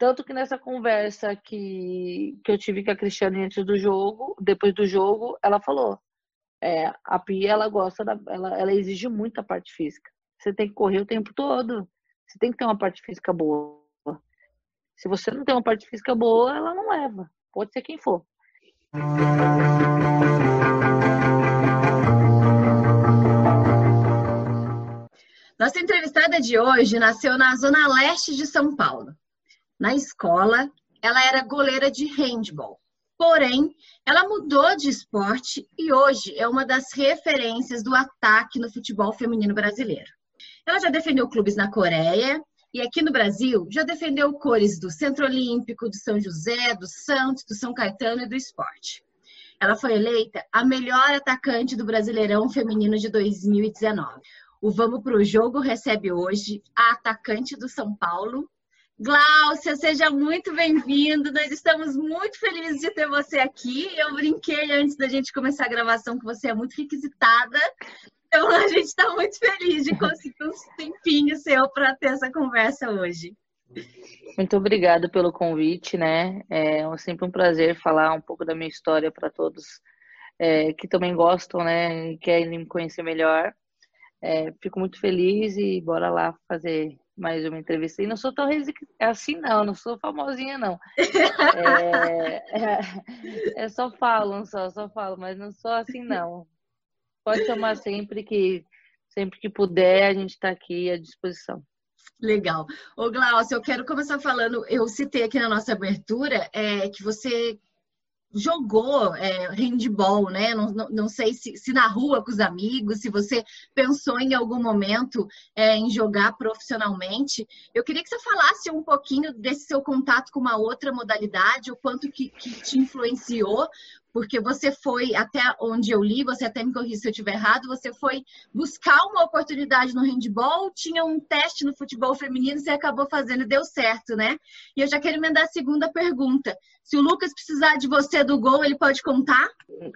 Tanto que nessa conversa que, que eu tive com a Cristiane antes do jogo, depois do jogo, ela falou: é, a Pia, ela gosta, da, ela, ela exige muito a parte física. Você tem que correr o tempo todo. Você tem que ter uma parte física boa. Se você não tem uma parte física boa, ela não leva. Pode ser quem for. Nossa entrevistada de hoje nasceu na zona leste de São Paulo. Na escola, ela era goleira de handball. Porém, ela mudou de esporte e hoje é uma das referências do ataque no futebol feminino brasileiro. Ela já defendeu clubes na Coreia e aqui no Brasil já defendeu cores do Centro Olímpico, do São José, do Santos, do São Caetano e do Esporte. Ela foi eleita a melhor atacante do Brasileirão Feminino de 2019. O Vamos para o Jogo recebe hoje a atacante do São Paulo, Gláucia, seja muito bem-vindo. Nós estamos muito felizes de ter você aqui. Eu brinquei antes da gente começar a gravação que você é muito requisitada. Então a gente está muito feliz de conseguir um tempinho seu para ter essa conversa hoje. Muito obrigada pelo convite, né? É sempre um prazer falar um pouco da minha história para todos é, que também gostam, né? E querem me conhecer melhor. É, fico muito feliz e bora lá fazer mais uma entrevista. E não sou tão assim, não, não sou famosinha, não. É, é, só falo, só, só falo, mas não sou assim, não. Pode chamar sempre que sempre que puder, a gente está aqui à disposição. Legal. Ô, Glaucio, eu quero começar falando, eu citei aqui na nossa abertura é, que você jogou é, handball, né? Não, não, não sei se, se, na rua com os amigos, se você pensou em algum momento é, em jogar profissionalmente. Eu queria que você falasse um pouquinho desse seu contato com uma outra modalidade, o quanto que, que te influenciou, porque você foi, até onde eu li, você até me corrija se eu estiver errado, você foi buscar uma oportunidade no handball, tinha um teste no futebol feminino, você acabou fazendo e deu certo, né? E eu já quero emendar a segunda pergunta. Se o Lucas precisar de você do gol, ele pode contar?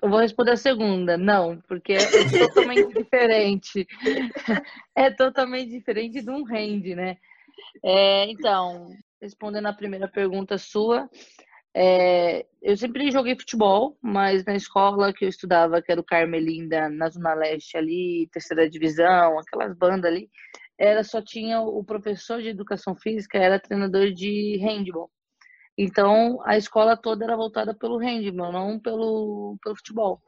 Eu vou responder a segunda, não, porque é totalmente diferente. É totalmente diferente de um hand, né? É, então, respondendo a primeira pergunta sua, é, eu sempre joguei futebol, mas na escola que eu estudava, que era o Carmelinda, na Zona Leste ali, terceira divisão, aquelas bandas ali, era só tinha o professor de educação física, era treinador de handball. Então a escola toda era voltada pelo handball, não pelo, pelo futebol.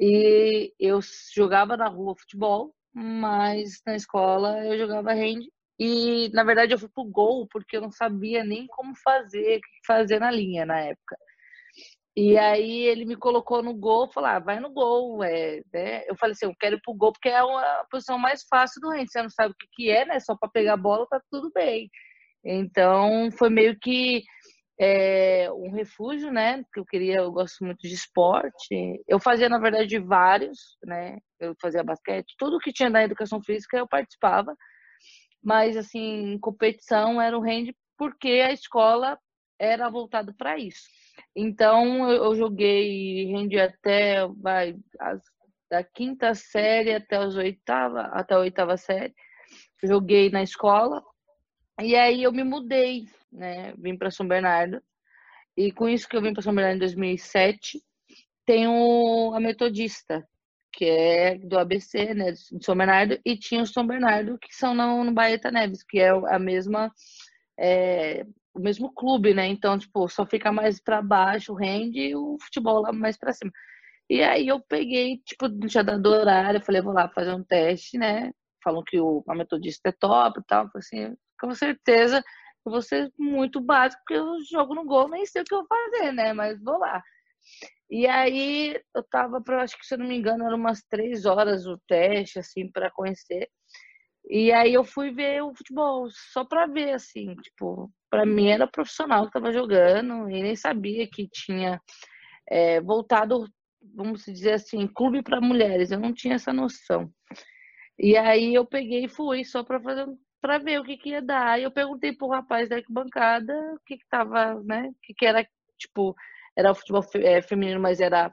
E eu jogava na rua futebol, mas na escola eu jogava hand e, na verdade, eu fui pro gol porque eu não sabia nem como fazer, fazer na linha na época. E aí ele me colocou no gol, falou, ah, vai no gol, é, né? Eu falei assim, eu quero ir pro gol porque é a posição mais fácil do rende. Você não sabe o que, que é, né? Só para pegar a bola tá tudo bem. Então foi meio que é, um refúgio, né? Que eu queria, eu gosto muito de esporte. Eu fazia, na verdade, vários, né? Eu fazia basquete, tudo que tinha na educação física eu participava mas assim, competição era o hand porque a escola era voltada para isso. Então eu, joguei hand até vai as, da quinta série até as oitava, até a oitava série. Joguei na escola e aí eu me mudei, né? Vim para São Bernardo. E com isso que eu vim para São Bernardo em 2007, tenho a metodista, que é do ABC, né, de São Bernardo, e tinha o São Bernardo, que são no, no Baeta Neves, que é a mesma, é, o mesmo clube, né? Então, tipo, só fica mais para baixo o rende e o futebol lá mais para cima. E aí eu peguei, tipo, tinha dado horário, falei, vou lá fazer um teste, né? Falam que o a metodista é top e tal, assim, com certeza eu vou ser muito básico, porque eu jogo no gol, nem sei o que eu vou fazer, né? Mas vou lá. E aí eu tava para, acho que se eu não me engano, eram umas três horas o teste, assim, para conhecer. E aí eu fui ver o futebol, só para ver, assim, tipo, para mim era profissional que tava jogando e nem sabia que tinha é, voltado, vamos dizer assim, clube para mulheres. Eu não tinha essa noção. E aí eu peguei e fui só para fazer para ver o que, que ia dar. Aí eu perguntei pro rapaz da arquibancada o que que tava, né? O que que era, tipo, era futebol é, feminino, mas era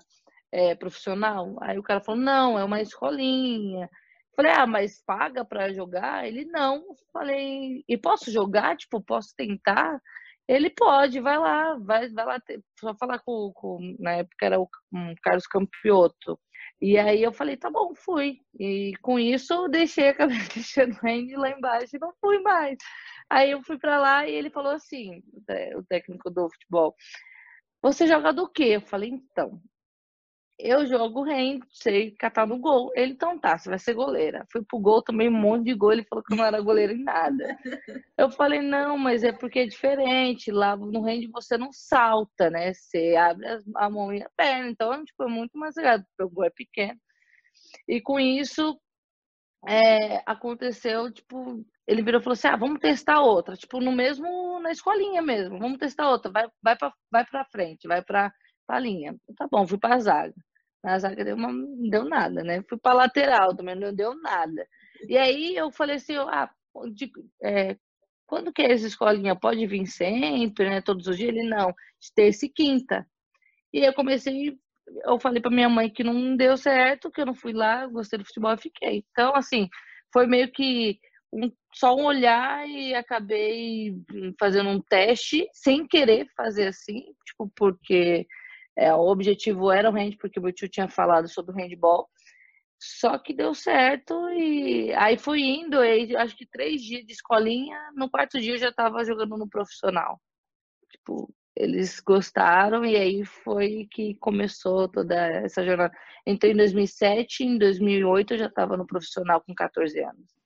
é, profissional. Aí o cara falou, não, é uma escolinha. Falei, ah, mas paga para jogar? Ele, não. Falei, e posso jogar? Tipo, posso tentar? Ele pode, vai lá, vai, vai lá, só falar com, com na época era o um Carlos Campioto. E aí eu falei, tá bom, fui. E com isso eu deixei a cabeça deixando lá embaixo e não fui mais. Aí eu fui para lá e ele falou assim, o técnico do futebol, você joga do quê? Eu falei, então, eu jogo rende, sei catar no gol. Ele, então tá, você vai ser goleira. Fui pro gol, tomei um monte de gol, ele falou que eu não era goleira em nada. Eu falei, não, mas é porque é diferente. Lá no rende você não salta, né? Você abre a mão e a perna. Então, tipo, é muito mais legal, porque o gol é pequeno. E com isso, é, aconteceu, tipo, ele virou e falou assim: ah, vamos testar outra. Tipo, no mesmo, na escolinha mesmo, vamos testar outra. Vai, vai, pra, vai pra frente, vai pra, pra linha. Tá bom, fui pra zaga. Na zaga deu uma, não deu nada, né? Fui pra lateral também, não deu nada. E aí eu falei assim: ah, de, é, quando que é essa escolinha? Pode vir sempre, né? Todos os dias? Ele não, de terça e quinta. E eu comecei eu falei para minha mãe que não deu certo, que eu não fui lá, gostei do futebol e fiquei. Então, assim, foi meio que um, só um olhar e acabei fazendo um teste sem querer fazer assim, tipo, porque é, o objetivo era o hand, porque meu tio tinha falado sobre o handball. Só que deu certo e aí fui indo, e acho que três dias de escolinha, no quarto dia eu já estava jogando no profissional. Tipo, eles gostaram e aí foi que começou toda essa jornada. Entrei em 2007, em 2008 eu já estava no profissional com 14 anos.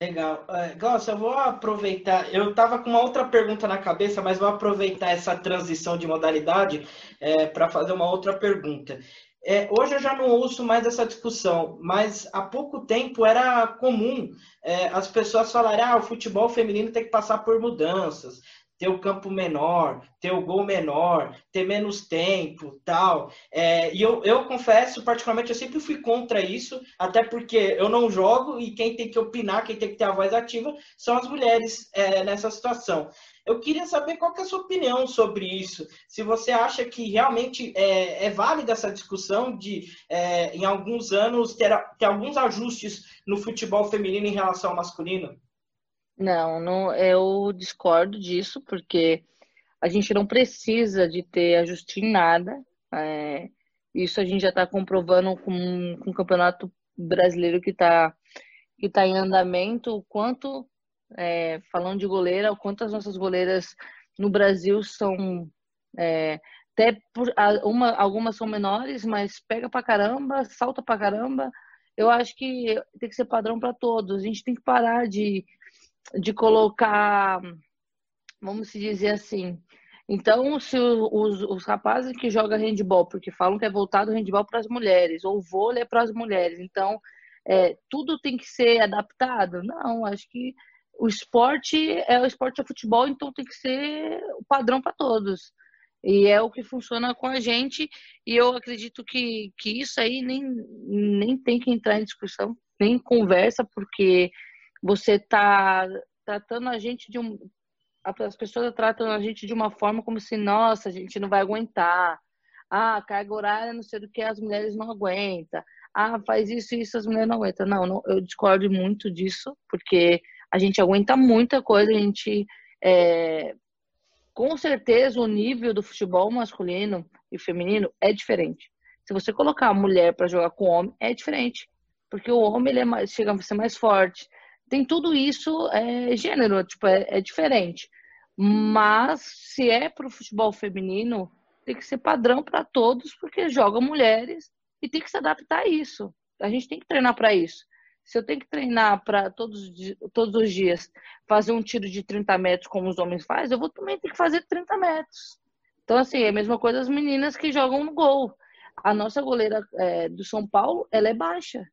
Legal. Uh, eu vou aproveitar. Eu estava com uma outra pergunta na cabeça, mas vou aproveitar essa transição de modalidade é, para fazer uma outra pergunta. É, hoje eu já não ouço mais essa discussão, mas há pouco tempo era comum é, as pessoas falarem: ah, o futebol feminino tem que passar por mudanças, ter o campo menor, ter o gol menor, ter menos tempo, tal. É, e eu, eu confesso, particularmente, eu sempre fui contra isso, até porque eu não jogo e quem tem que opinar, quem tem que ter a voz ativa, são as mulheres é, nessa situação. Eu queria saber qual que é a sua opinião sobre isso. Se você acha que realmente é, é válida essa discussão de, é, em alguns anos, ter, ter alguns ajustes no futebol feminino em relação ao masculino? Não, não, eu discordo disso, porque a gente não precisa de ter ajuste em nada. É, isso a gente já está comprovando com, com o Campeonato Brasileiro que está que tá em andamento, o quanto, é, falando de goleira, o quanto as nossas goleiras no Brasil são. É, até por, uma, algumas são menores, mas pega pra caramba, salta pra caramba. Eu acho que tem que ser padrão para todos. A gente tem que parar de de colocar, vamos dizer assim. Então, se os, os rapazes que jogam handball, porque falam que é voltado o handball para as mulheres, ou vôlei é para as mulheres, então é, tudo tem que ser adaptado? Não, acho que o esporte é o esporte é futebol, então tem que ser o padrão para todos. E é o que funciona com a gente, e eu acredito que, que isso aí nem, nem tem que entrar em discussão, nem conversa, porque você está tratando a gente de um. As pessoas tratam a gente de uma forma como se, nossa, a gente não vai aguentar. Ah, carga horária, não sei do que, as mulheres não aguentam. Ah, faz isso e isso, as mulheres não aguentam. Não, não, eu discordo muito disso, porque a gente aguenta muita coisa, a gente. É, com certeza, o nível do futebol masculino e feminino é diferente. Se você colocar a mulher para jogar com o homem, é diferente. Porque o homem ele é mais, chega a ser mais forte, tem tudo isso é gênero, tipo, é, é diferente. Mas se é para o futebol feminino, tem que ser padrão para todos, porque jogam mulheres e tem que se adaptar a isso. A gente tem que treinar para isso. Se eu tenho que treinar para todos, todos os dias fazer um tiro de 30 metros como os homens fazem, eu vou também ter que fazer 30 metros. Então, assim, é a mesma coisa as meninas que jogam no gol. A nossa goleira é, do São Paulo, ela é baixa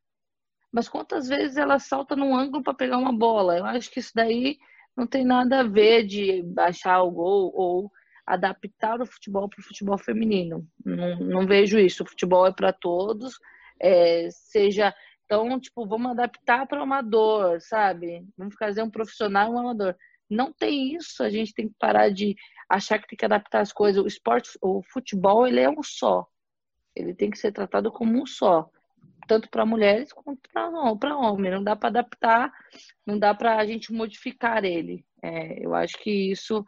mas quantas vezes ela salta num ângulo para pegar uma bola? Eu acho que isso daí não tem nada a ver de baixar o gol ou adaptar o futebol para o futebol feminino. Não, não, vejo isso. O futebol é para todos, é, seja. Então, tipo, vamos adaptar para o amador, sabe? Vamos fazer um profissional um amador. Não tem isso. A gente tem que parar de achar que tem que adaptar as coisas. O esporte, o futebol, ele é um só. Ele tem que ser tratado como um só tanto para mulheres quanto para homens. Não dá para adaptar, não dá para a gente modificar ele. É, eu acho que isso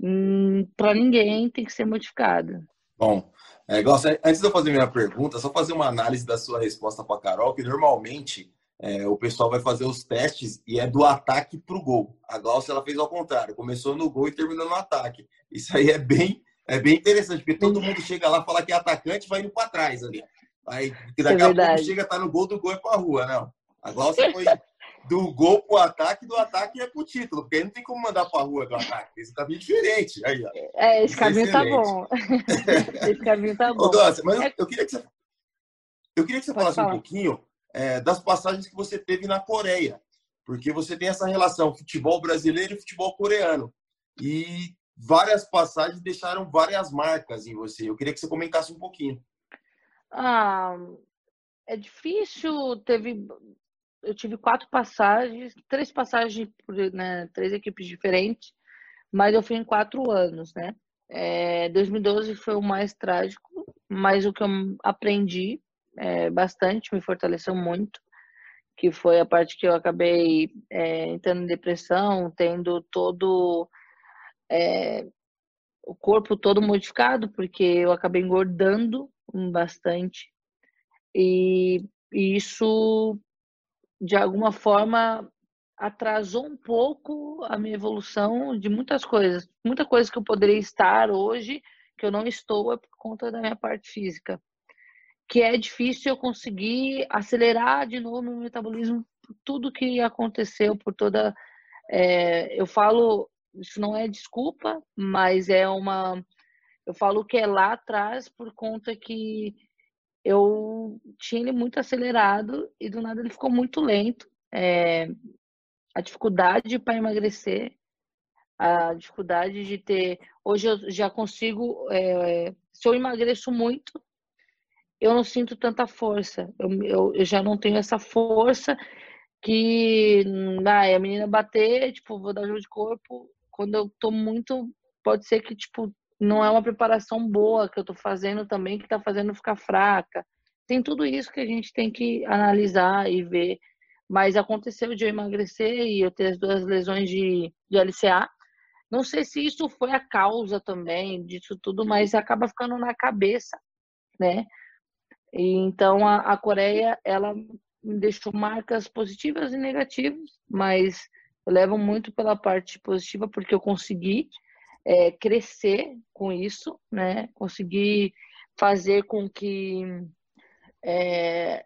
hum, para ninguém tem que ser modificado. Bom, é, antes de eu fazer minha pergunta, só fazer uma análise da sua resposta para Carol, que normalmente é, o pessoal vai fazer os testes e é do ataque para o gol. A Glaucia ela fez ao contrário, começou no gol e terminou no ataque. Isso aí é bem, é bem interessante, porque todo mundo chega lá fala que é atacante vai indo para trás ali. Aí, daqui é a pouco chega, tá no gol do gol e é para a rua, não. A Glaucia foi do gol pro ataque, do ataque é pro título, porque aí não tem como mandar pra rua do ataque. Esse caminho é diferente. Aí, ó. É, esse caminho tá bom. esse caminho tá bom. Ô, Glaucia, mas é... eu, queria que você, eu queria que você falasse falar. um pouquinho é, das passagens que você teve na Coreia, porque você tem essa relação futebol brasileiro e futebol coreano. E várias passagens deixaram várias marcas em você. Eu queria que você comentasse um pouquinho. Ah, é difícil. Teve, eu tive quatro passagens, três passagens por né, três equipes diferentes, mas eu fui em quatro anos, né? É, 2012 foi o mais trágico, mas o que eu aprendi é, bastante, me fortaleceu muito, que foi a parte que eu acabei é, entrando em depressão, tendo todo o corpo todo modificado, porque eu acabei engordando bastante. E, isso, de alguma forma, atrasou um pouco a minha evolução de muitas coisas. Muita coisa que eu poderia estar hoje, que eu não estou, é por conta da minha parte física que é difícil eu conseguir acelerar de novo meu metabolismo por tudo que aconteceu, por toda. É, eu falo, isso não é desculpa, mas é uma. Eu falo que é lá atrás por conta que eu tinha ele muito acelerado e do nada ele ficou muito lento. É, a dificuldade para emagrecer, a dificuldade de ter. Hoje eu já consigo. É, se eu emagreço muito, eu não sinto tanta força. Eu, eu, eu já não tenho essa força que ah, a menina bater, tipo, vou dar jogo de corpo. Quando eu tô muito, pode ser que, tipo, não é uma preparação boa que eu tô fazendo também, que tá fazendo ficar fraca. Tem tudo isso que a gente tem que analisar e ver. Mas aconteceu de eu emagrecer e eu ter as duas lesões de, de LCA. Não sei se isso foi a causa também disso tudo, mas acaba ficando na cabeça, né? então a, a Coreia ela me deixou marcas positivas e negativas, mas eu levo muito pela parte positiva porque eu consegui é, crescer com isso, né? Consegui fazer com que é,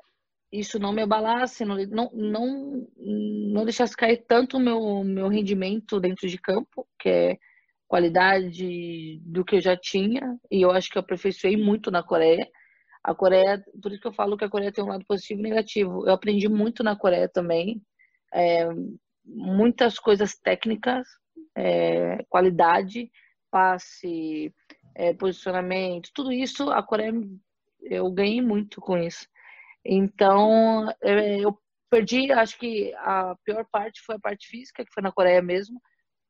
isso não me abalasse, não, não, não, não deixasse cair tanto o meu, meu rendimento dentro de campo, que é qualidade do que eu já tinha, e eu acho que eu aperfeiçoei muito na Coreia. A Coreia, por isso que eu falo que a Coreia tem um lado positivo e negativo. Eu aprendi muito na Coreia também, é, muitas coisas técnicas, é, qualidade, passe, é, posicionamento, tudo isso a Coreia eu ganhei muito com isso. Então é, eu perdi, acho que a pior parte foi a parte física, que foi na Coreia mesmo,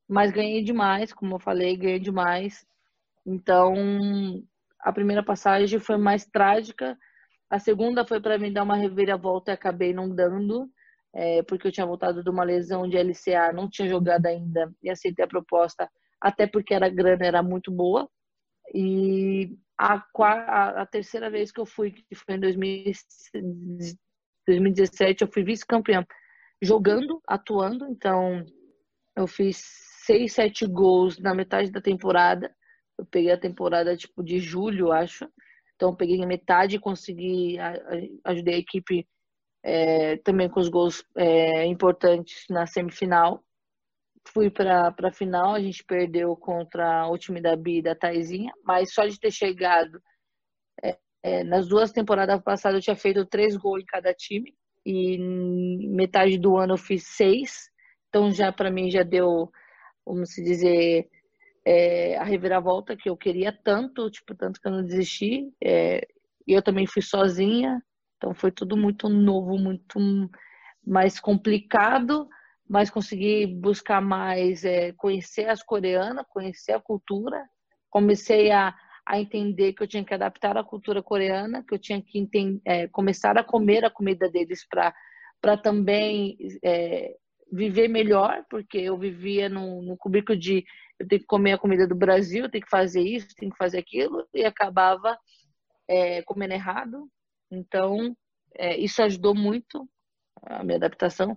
mas ganhei demais, como eu falei, ganhei demais. Então a primeira passagem foi mais trágica. A segunda foi para mim dar uma reviravolta e acabei não dando, é, porque eu tinha voltado de uma lesão de LCA, não tinha jogado ainda e aceitei a proposta, até porque a grana era muito boa. E a, a, terceira vez que eu fui, que foi em 2017, eu fui vice-campeã jogando, atuando. Então, eu fiz seis, sete gols na metade da temporada. Eu peguei a temporada tipo de julho, acho. Então peguei metade e consegui ajudei a equipe é, também com os gols é, importantes na semifinal. Fui para a final, a gente perdeu contra o time da Bi da Taizinha, mas só de ter chegado é, é, nas duas temporadas passadas eu tinha feito três gols em cada time e metade do ano eu fiz seis. Então já para mim já deu, vamos dizer, é, a reviravolta que eu queria tanto, tipo, tanto que eu não desisti. É, e eu também fui sozinha, então foi tudo muito novo, muito mais complicado, mas consegui buscar mais, é, conhecer as coreanas, conhecer a cultura. Comecei a, a entender que eu tinha que adaptar a cultura coreana, que eu tinha que entender, é, começar a comer a comida deles para também é, viver melhor, porque eu vivia num, num cubículo de eu tenho que comer a comida do Brasil, eu tenho que fazer isso, tenho que fazer aquilo, e acabava é, comendo errado. Então, é, isso ajudou muito a minha adaptação.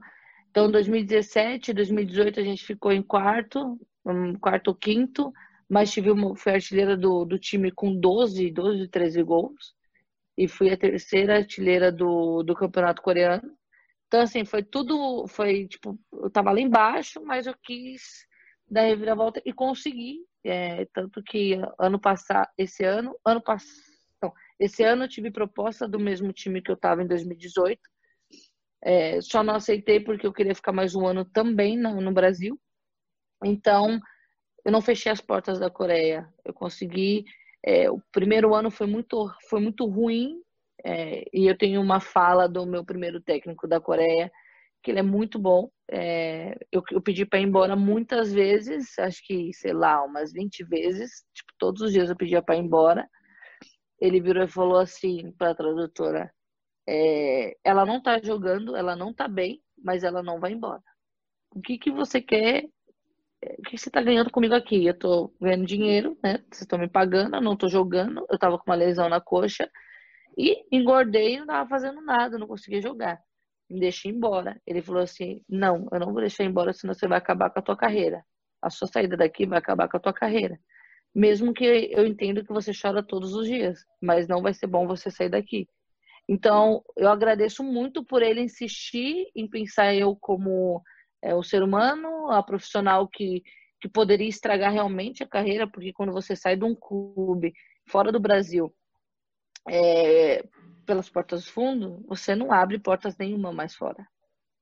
Então, 2017, 2018 a gente ficou em quarto, um, quarto ou quinto, mas tive uma, fui artilheira do, do time com 12, 12, 13 gols. E fui a terceira artilheira do, do campeonato coreano. Então, assim, foi tudo, foi tipo, eu tava lá embaixo, mas eu quis dar reviravolta e consegui. É, tanto que ano passado, esse ano, ano passado, esse ano eu tive proposta do mesmo time que eu estava em 2018. É, só não aceitei porque eu queria ficar mais um ano também no, no Brasil. Então, eu não fechei as portas da Coreia. Eu consegui. É, o primeiro ano foi muito, foi muito ruim. É, e eu tenho uma fala do meu primeiro técnico da Coreia, que ele é muito bom. É, eu, eu, pedi para ir embora muitas vezes, acho que, sei lá, umas 20 vezes. Tipo, todos os dias eu pedia para ir embora ele virou e falou assim para a tradutora: é, ela não está jogando, ela não está bem, mas ela não vai embora. O que, que você quer? O que você está ganhando comigo aqui? Eu estou ganhando dinheiro, né? Vocês estão me pagando, eu não estou jogando. Eu estava com uma lesão na coxa e engordei não estava fazendo nada, não conseguia jogar. Me deixei embora. Ele falou assim: não, eu não vou deixar embora, senão você vai acabar com a tua carreira. A sua saída daqui vai acabar com a tua carreira. Mesmo que eu entendo que você chora todos os dias, mas não vai ser bom você sair daqui. Então, eu agradeço muito por ele insistir em pensar eu como é, o ser humano, a profissional que, que poderia estragar realmente a carreira, porque quando você sai de um clube fora do Brasil, é, pelas portas do fundo, você não abre portas nenhuma mais fora,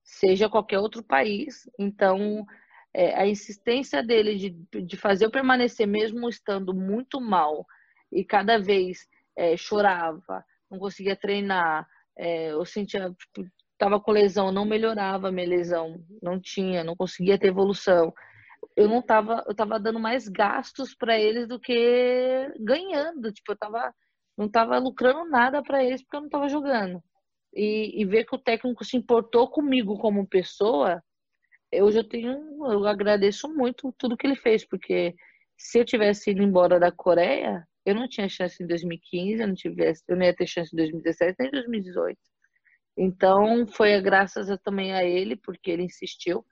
seja qualquer outro país. Então, é, a insistência dele de, de fazer eu permanecer mesmo estando muito mal e cada vez é, chorava, não conseguia treinar, é, eu sentia, tipo, tava com lesão, não melhorava minha lesão, não tinha, não conseguia ter evolução. Eu não tava, eu tava dando mais gastos para eles do que ganhando, tipo, eu tava não tava lucrando nada para eles porque eu não tava jogando. E, e ver que o técnico se importou comigo como pessoa, eu já tenho, eu agradeço muito tudo que ele fez, porque se eu tivesse ido embora da Coreia, eu não tinha chance em 2015, eu não tivesse, eu não ia ter chance em 2017 nem em 2018. Então foi graças a, também a ele, porque ele insistiu.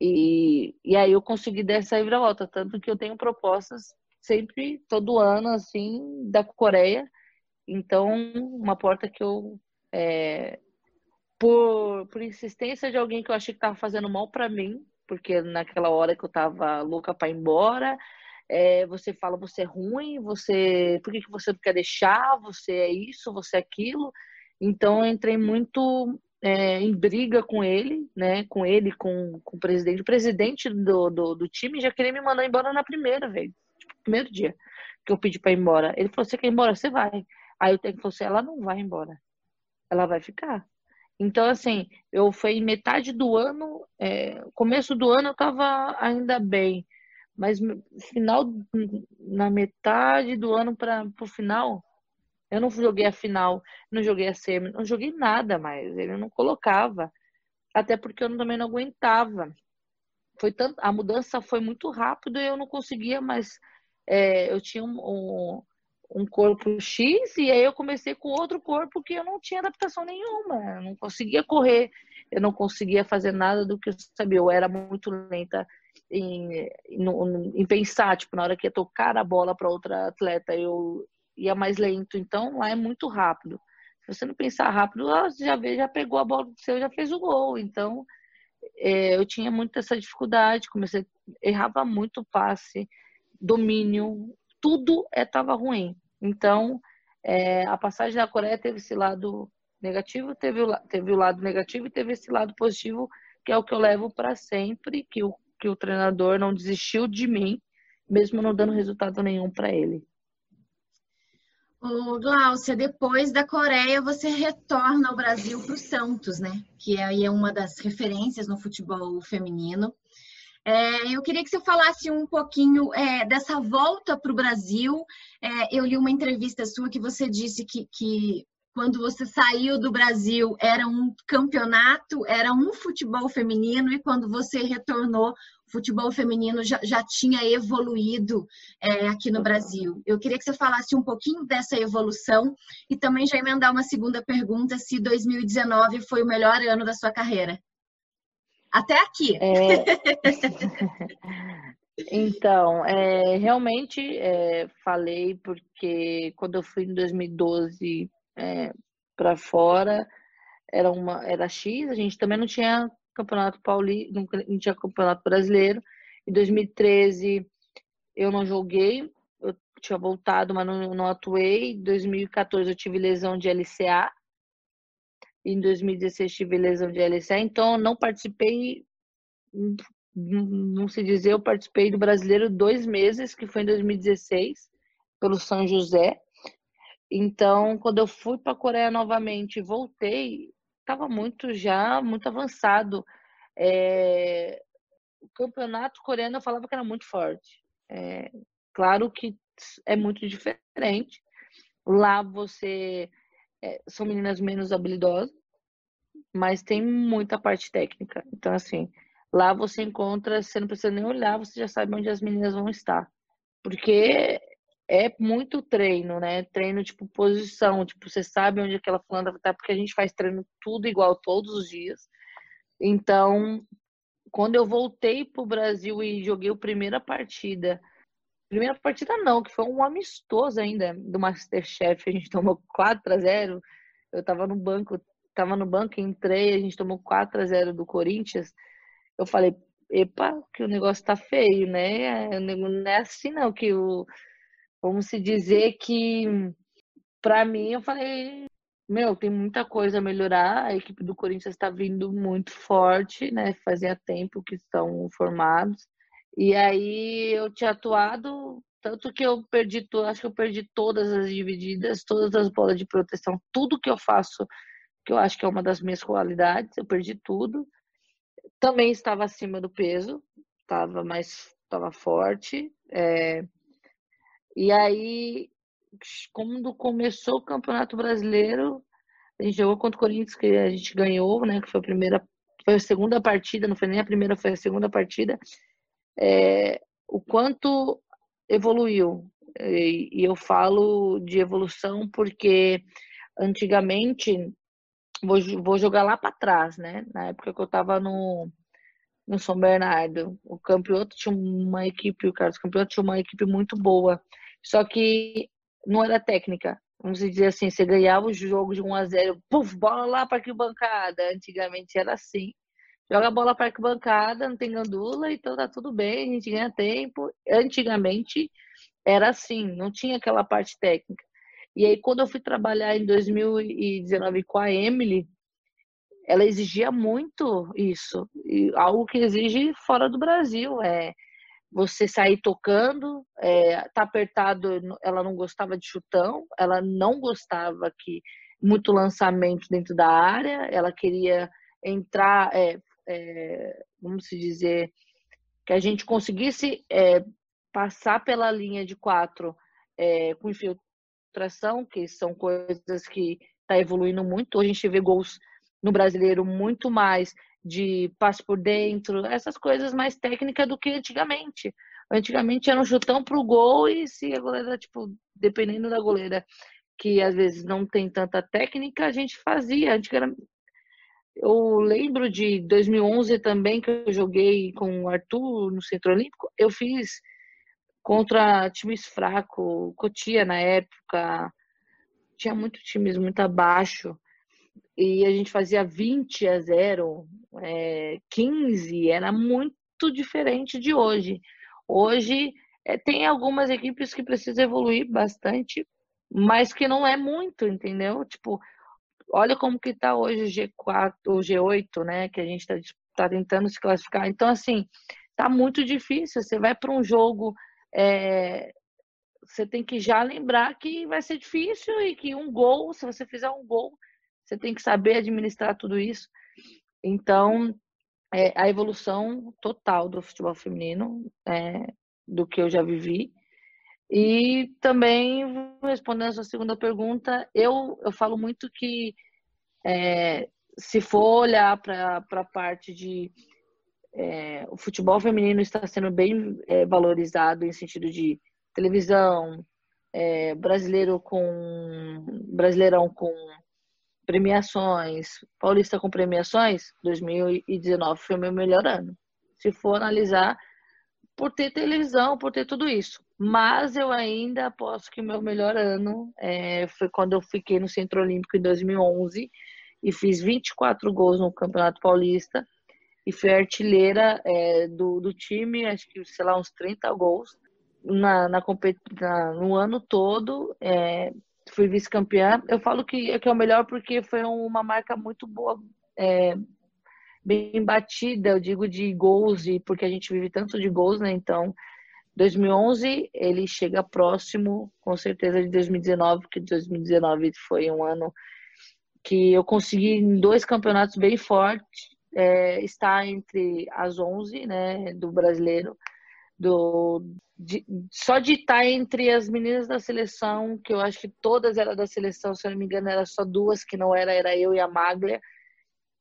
E, e aí eu consegui dar essa volta tanto que eu tenho propostas sempre, todo ano, assim, da Coreia. Então, uma porta que eu é, por, por insistência de alguém que eu achei que estava fazendo mal para mim, porque naquela hora que eu estava louca para ir embora, é, você fala você é ruim, você, por que, que você não quer deixar? Você é isso, você é aquilo. Então eu entrei muito é, em briga com ele, né? Com ele, com, com o presidente. O presidente do, do, do time já queria me mandar embora na primeira, velho. Tipo, primeiro dia que eu pedi para ir embora. Ele falou: você quer ir embora? Você vai. Aí eu tenho que falar ela não vai embora. Ela vai ficar. Então, assim, eu fui metade do ano, é, começo do ano eu estava ainda bem, mas final, na metade do ano para o final, eu não joguei a final, não joguei a semi, não joguei nada mais, ele não colocava, até porque eu também não aguentava. Foi tanto, a mudança foi muito rápido e eu não conseguia mais. É, eu tinha um, um um corpo X e aí eu comecei com outro corpo que eu não tinha adaptação nenhuma, eu não conseguia correr, eu não conseguia fazer nada do que eu sabia, eu era muito lenta em, em, em pensar, tipo, na hora que ia tocar a bola para outra atleta, eu ia mais lento, então lá é muito rápido. Se você não pensar rápido, você já vê, já pegou a bola do seu, já fez o gol, então é, eu tinha muito essa dificuldade, comecei, errava muito passe, domínio, tudo estava é, ruim. Então, é, a passagem da Coreia teve esse lado negativo, teve o, teve o lado negativo e teve esse lado positivo, que é o que eu levo para sempre, que o, que o treinador não desistiu de mim, mesmo não dando resultado nenhum para ele. Ô, Glaucia, depois da Coreia, você retorna ao Brasil para o Santos, né? Que aí é uma das referências no futebol feminino. É, eu queria que você falasse um pouquinho é, dessa volta para o Brasil. É, eu li uma entrevista sua que você disse que, que quando você saiu do Brasil, era um campeonato, era um futebol feminino, e quando você retornou, o futebol feminino já, já tinha evoluído é, aqui no Brasil. Eu queria que você falasse um pouquinho dessa evolução e também já emendar uma segunda pergunta: se 2019 foi o melhor ano da sua carreira. Até aqui. É... Então, é, realmente é, falei porque quando eu fui em 2012 é, para fora era uma era X, a gente também não tinha campeonato paulista, não, não tinha campeonato brasileiro. Em 2013 eu não joguei, eu tinha voltado, mas não, não atuei. Em 2014 eu tive lesão de LCA. Em 2016 tive lesão de LCA, então não participei não se dizer, eu participei do Brasileiro dois meses, que foi em 2016, pelo São José. Então, quando eu fui para a Coreia novamente voltei, estava muito já, muito avançado. É... O campeonato coreano eu falava que era muito forte. É... Claro que é muito diferente. Lá você é... são meninas menos habilidosas, mas tem muita parte técnica. Então, assim, Lá você encontra, você não precisa nem olhar, você já sabe onde as meninas vão estar. Porque é muito treino, né? Treino tipo posição, tipo, você sabe onde aquela fulana vai estar, porque a gente faz treino tudo igual todos os dias. Então, quando eu voltei pro Brasil e joguei a primeira partida, primeira partida não, que foi um amistoso ainda do Masterchef, a gente tomou 4 a 0. Eu tava no banco, tava no banco, entrei, a gente tomou 4 a 0 do Corinthians eu falei, epa, que o negócio tá feio, né? Não é assim não, que o. Vamos se dizer que para mim eu falei, meu, tem muita coisa a melhorar. A equipe do Corinthians está vindo muito forte, né? Fazia tempo que estão formados. E aí eu tinha atuado, tanto que eu perdi, acho que eu perdi todas as divididas, todas as bolas de proteção, tudo que eu faço, que eu acho que é uma das minhas qualidades, eu perdi tudo. Também estava acima do peso, estava mais, estava forte. É, e aí, quando começou o Campeonato Brasileiro, a gente jogou contra o Corinthians, que a gente ganhou, né? Que foi a primeira, foi a segunda partida, não foi nem a primeira, foi a segunda partida. É, o quanto evoluiu. E, e eu falo de evolução porque antigamente vou, vou jogar lá para trás, né? Na época que eu estava no, no São Bernardo, o campeonato tinha uma equipe, o Carlos Campeonato tinha uma equipe muito boa, só que não era técnica. Vamos dizer assim, você ganhava o jogo de 1 a 0, puf, bola lá para arquibancada. Antigamente era assim. Joga a bola para arquibancada, não tem gandula, então tá tudo bem, a gente ganha tempo. Antigamente era assim, não tinha aquela parte técnica. E aí, quando eu fui trabalhar em 2019 com a Emily, ela exigia muito isso, algo que exige fora do Brasil, é você sair tocando, é, tá apertado, ela não gostava de chutão, ela não gostava que muito lançamento dentro da área, ela queria entrar, é, é, vamos dizer, que a gente conseguisse é, passar pela linha de quatro é, com tração, que são coisas que está evoluindo muito. Hoje a gente vê gols no brasileiro muito mais de passe por dentro, essas coisas mais técnicas do que antigamente. Antigamente era um chutão pro gol e se a goleira, tipo, dependendo da goleira, que às vezes não tem tanta técnica, a gente fazia. Eu lembro de 2011 também, que eu joguei com o Arthur no Centro Olímpico, eu fiz contra times fracos, Cotia na época, tinha muitos times muito abaixo, e a gente fazia 20 a 0, é, 15, era muito diferente de hoje. Hoje é, tem algumas equipes que precisam evoluir bastante, mas que não é muito, entendeu? Tipo, olha como que tá hoje o G4, o G8, né, que a gente está tá tentando se classificar. Então, assim, tá muito difícil. Você vai para um jogo é, você tem que já lembrar que vai ser difícil e que um gol, se você fizer um gol, você tem que saber administrar tudo isso. Então, é, a evolução total do futebol feminino, é, do que eu já vivi. E também, respondendo a sua segunda pergunta, eu, eu falo muito que é, se for olhar para a parte de. É, o futebol feminino está sendo bem é, valorizado em sentido de televisão, é, brasileiro com brasileirão com premiações, paulista com premiações, 2019 foi o meu melhor ano. Se for analisar por ter televisão, por ter tudo isso. Mas eu ainda aposto que o meu melhor ano é, foi quando eu fiquei no Centro Olímpico em 2011 e fiz 24 gols no Campeonato Paulista e fui artilheira é, do, do time, acho que, sei lá, uns 30 gols na, na, na no ano todo. É, fui vice-campeã. Eu falo que, que é o melhor porque foi uma marca muito boa, é, bem batida, eu digo de gols, e porque a gente vive tanto de gols, né? Então, 2011 ele chega próximo, com certeza, de 2019, porque 2019 foi um ano que eu consegui em dois campeonatos bem fortes é, estar entre as 11, né, do brasileiro, do de, só de estar entre as meninas da seleção, que eu acho que todas eram da seleção, se eu não me engano, era só duas que não era, era eu e a Maglia.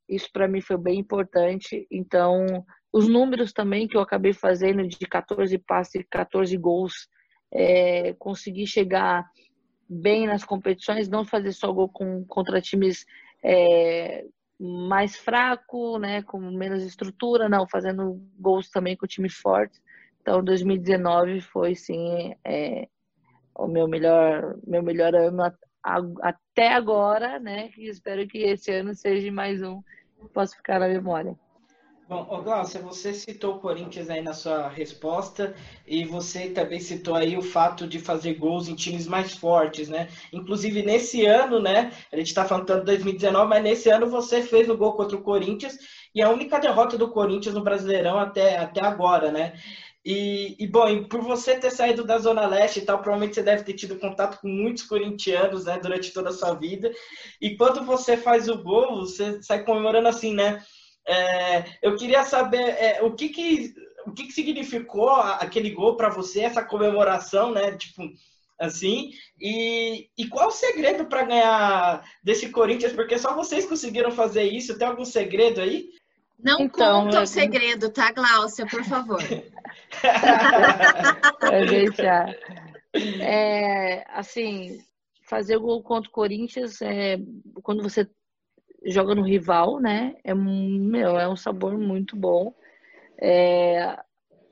Isso para mim foi bem importante. Então, os números também que eu acabei fazendo de 14 passes e 14 gols, é, consegui chegar bem nas competições, não fazer só gol com, contra times é, mais fraco, né, com menos estrutura, não, fazendo gols também com times fortes. Então, 2019 foi sim é, o meu melhor, meu melhor ano até agora, né? E espero que esse ano seja mais um posso ficar na memória. Bom, ô Glaucia, você citou o Corinthians aí na sua resposta e você também citou aí o fato de fazer gols em times mais fortes, né? Inclusive nesse ano, né? A gente está falando de 2019, mas nesse ano você fez o gol contra o Corinthians e a única derrota do Corinthians no Brasileirão até, até agora, né? E, e, bom, e por você ter saído da Zona Leste e tal, provavelmente você deve ter tido contato com muitos corintianos, né, durante toda a sua vida. E quando você faz o gol, você sai comemorando assim, né? É, eu queria saber é, o que que o que, que significou aquele gol para você, essa comemoração, né? Tipo, assim. E, e qual o segredo para ganhar desse Corinthians? Porque só vocês conseguiram fazer isso. Tem algum segredo aí? Não então, conta o segredo, tá, Gláucia, por favor. Vai deixar. É, assim, fazer o gol contra o Corinthians é quando você joga no rival, né? É, meu, é um sabor muito bom. É,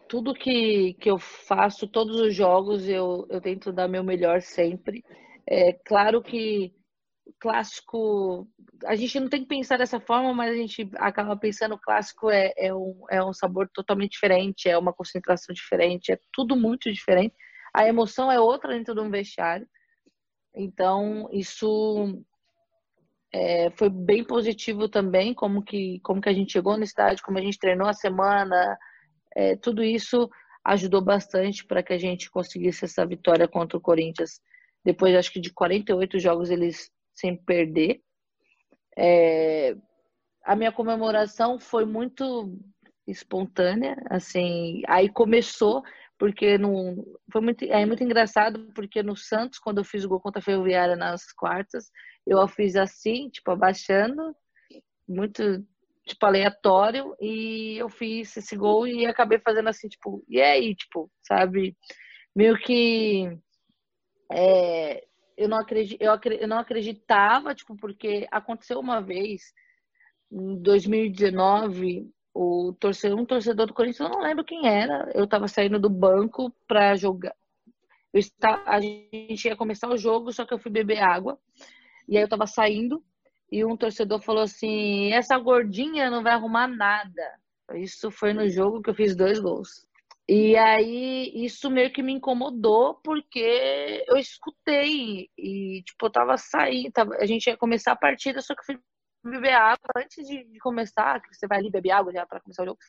tudo que, que eu faço, todos os jogos, eu, eu tento dar meu melhor sempre. É claro que clássico, a gente não tem que pensar dessa forma, mas a gente acaba pensando o clássico é, é, um, é um sabor totalmente diferente, é uma concentração diferente, é tudo muito diferente. A emoção é outra dentro de um vestiário. Então, isso é, foi bem positivo também, como que, como que a gente chegou no estádio, como a gente treinou a semana, é, tudo isso ajudou bastante para que a gente conseguisse essa vitória contra o Corinthians. Depois, acho que de 48 jogos, eles sem perder. É, a minha comemoração foi muito espontânea, assim, aí começou porque não foi muito é muito engraçado porque no Santos quando eu fiz o gol contra a Ferroviária nas quartas eu fiz assim tipo abaixando muito tipo aleatório e eu fiz esse gol e acabei fazendo assim tipo e aí tipo sabe? Meio que é, eu não, acredit, eu, eu não acreditava, tipo, porque aconteceu uma vez, em 2019, o torcedor, um torcedor do Corinthians, eu não lembro quem era, eu estava saindo do banco para jogar. Eu está, a gente ia começar o jogo, só que eu fui beber água. E aí eu estava saindo e um torcedor falou assim: essa gordinha não vai arrumar nada. Isso foi no jogo que eu fiz dois gols. E aí isso meio que me incomodou porque eu escutei e tipo eu tava saindo, tava, a gente ia começar a partida, só que eu fui beber água antes de, começar, que você vai ali beber água já para começar o jogo.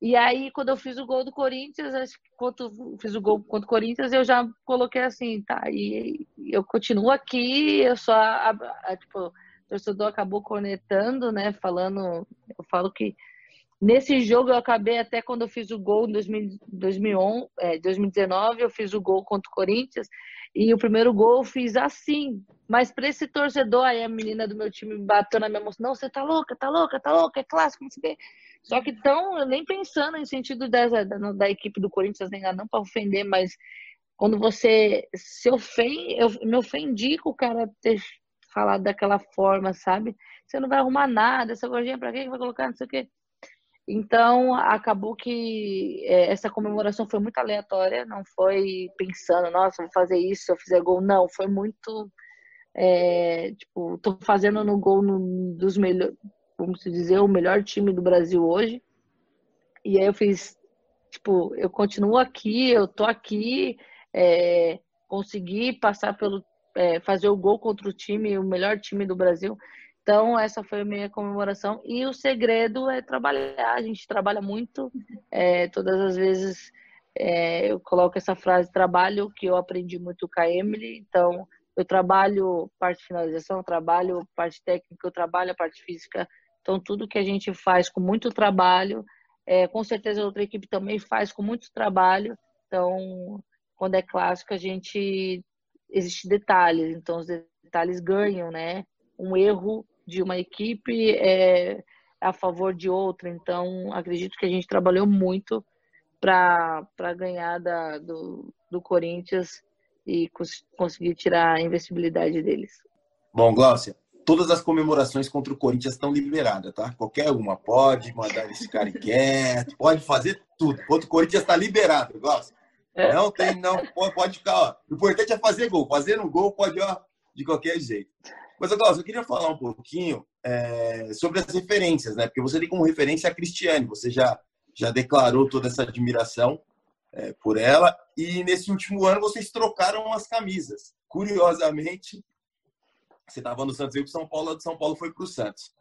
E aí quando eu fiz o gol do Corinthians, acho que quando fiz o gol contra o Corinthians, eu já coloquei assim, tá, e eu continuo aqui, eu só a, a, tipo, o torcedor acabou conectando, né, falando, eu falo que Nesse jogo eu acabei até quando eu fiz o gol em 2000, 2011, é, 2019, eu fiz o gol contra o Corinthians e o primeiro gol eu fiz assim. Mas para esse torcedor, aí a menina do meu time bateu na minha moça, não, você tá louca, tá louca, tá louca, é clássico, não sei o quê. Só que tão nem pensando em sentido da, da, da equipe do Corinthians, nem não para ofender, mas quando você se ofende, eu me ofendi com o cara ter falado daquela forma, sabe? Você não vai arrumar nada, essa gordinha para quem vai colocar, não sei o quê. Então, acabou que é, essa comemoração foi muito aleatória, não foi pensando, nossa, vou fazer isso se eu fizer gol. Não, foi muito. É, tipo, tô fazendo no gol no, dos melhores, vamos dizer, o melhor time do Brasil hoje. E aí eu fiz, tipo, eu continuo aqui, eu tô aqui, é, consegui passar pelo. É, fazer o gol contra o time, o melhor time do Brasil. Então, essa foi a minha comemoração. E o segredo é trabalhar. A gente trabalha muito. É, todas as vezes é, eu coloco essa frase trabalho, que eu aprendi muito com a Emily. Então, eu trabalho parte de finalização, trabalho parte técnica, eu trabalho a parte física. Então, tudo que a gente faz com muito trabalho, é, com certeza a outra equipe também faz com muito trabalho. Então, quando é clássico, a gente existe detalhes. Então, os detalhes ganham, né? Um erro de uma equipe é a favor de outra. Então, acredito que a gente trabalhou muito para ganhar da, do, do Corinthians e cons conseguir tirar a invencibilidade deles. Bom, Glaucia, todas as comemorações contra o Corinthians estão liberadas, tá? Qualquer uma pode mandar esse cara quieto, pode fazer tudo. Contra o Corinthians está liberado, Glaucia. É. Não tem, não, pode ficar, ó. O importante é fazer gol. Fazer um gol pode, ó, de qualquer jeito. Mas, Glaucio, eu queria falar um pouquinho é, sobre as referências, né? Porque você tem como referência a Cristiane, você já, já declarou toda essa admiração é, por ela, e nesse último ano vocês trocaram as camisas. Curiosamente, você estava no Santos e o São Paulo, do São Paulo foi para o Santos.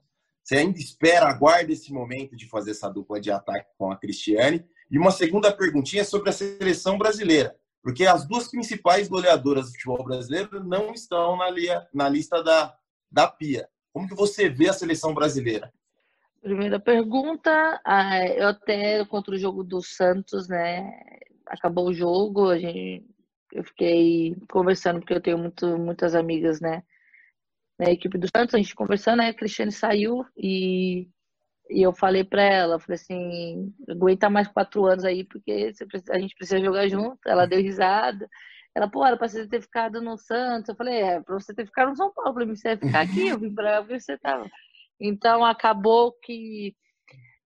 Você ainda espera, aguarda esse momento de fazer essa dupla de ataque com a Cristiane. E uma segunda perguntinha sobre a seleção brasileira. Porque as duas principais goleadoras do futebol brasileiro não estão na, lia, na lista da, da PIA. Como que você vê a seleção brasileira? Primeira pergunta, eu até contra o jogo do Santos, né? Acabou o jogo, a gente, eu fiquei conversando porque eu tenho muito, muitas amigas, né? Na equipe do Santos, a gente conversando, aí a Cristiane saiu e e eu falei para ela, falei assim, aguenta mais quatro anos aí, porque a gente precisa jogar junto. Ela deu risada. Ela, pô, era pra você ter ficado no Santos. Eu falei, é, pra você ter ficado no São Paulo, pra mim você ia ficar aqui, eu vim pra ver você tava. Então acabou que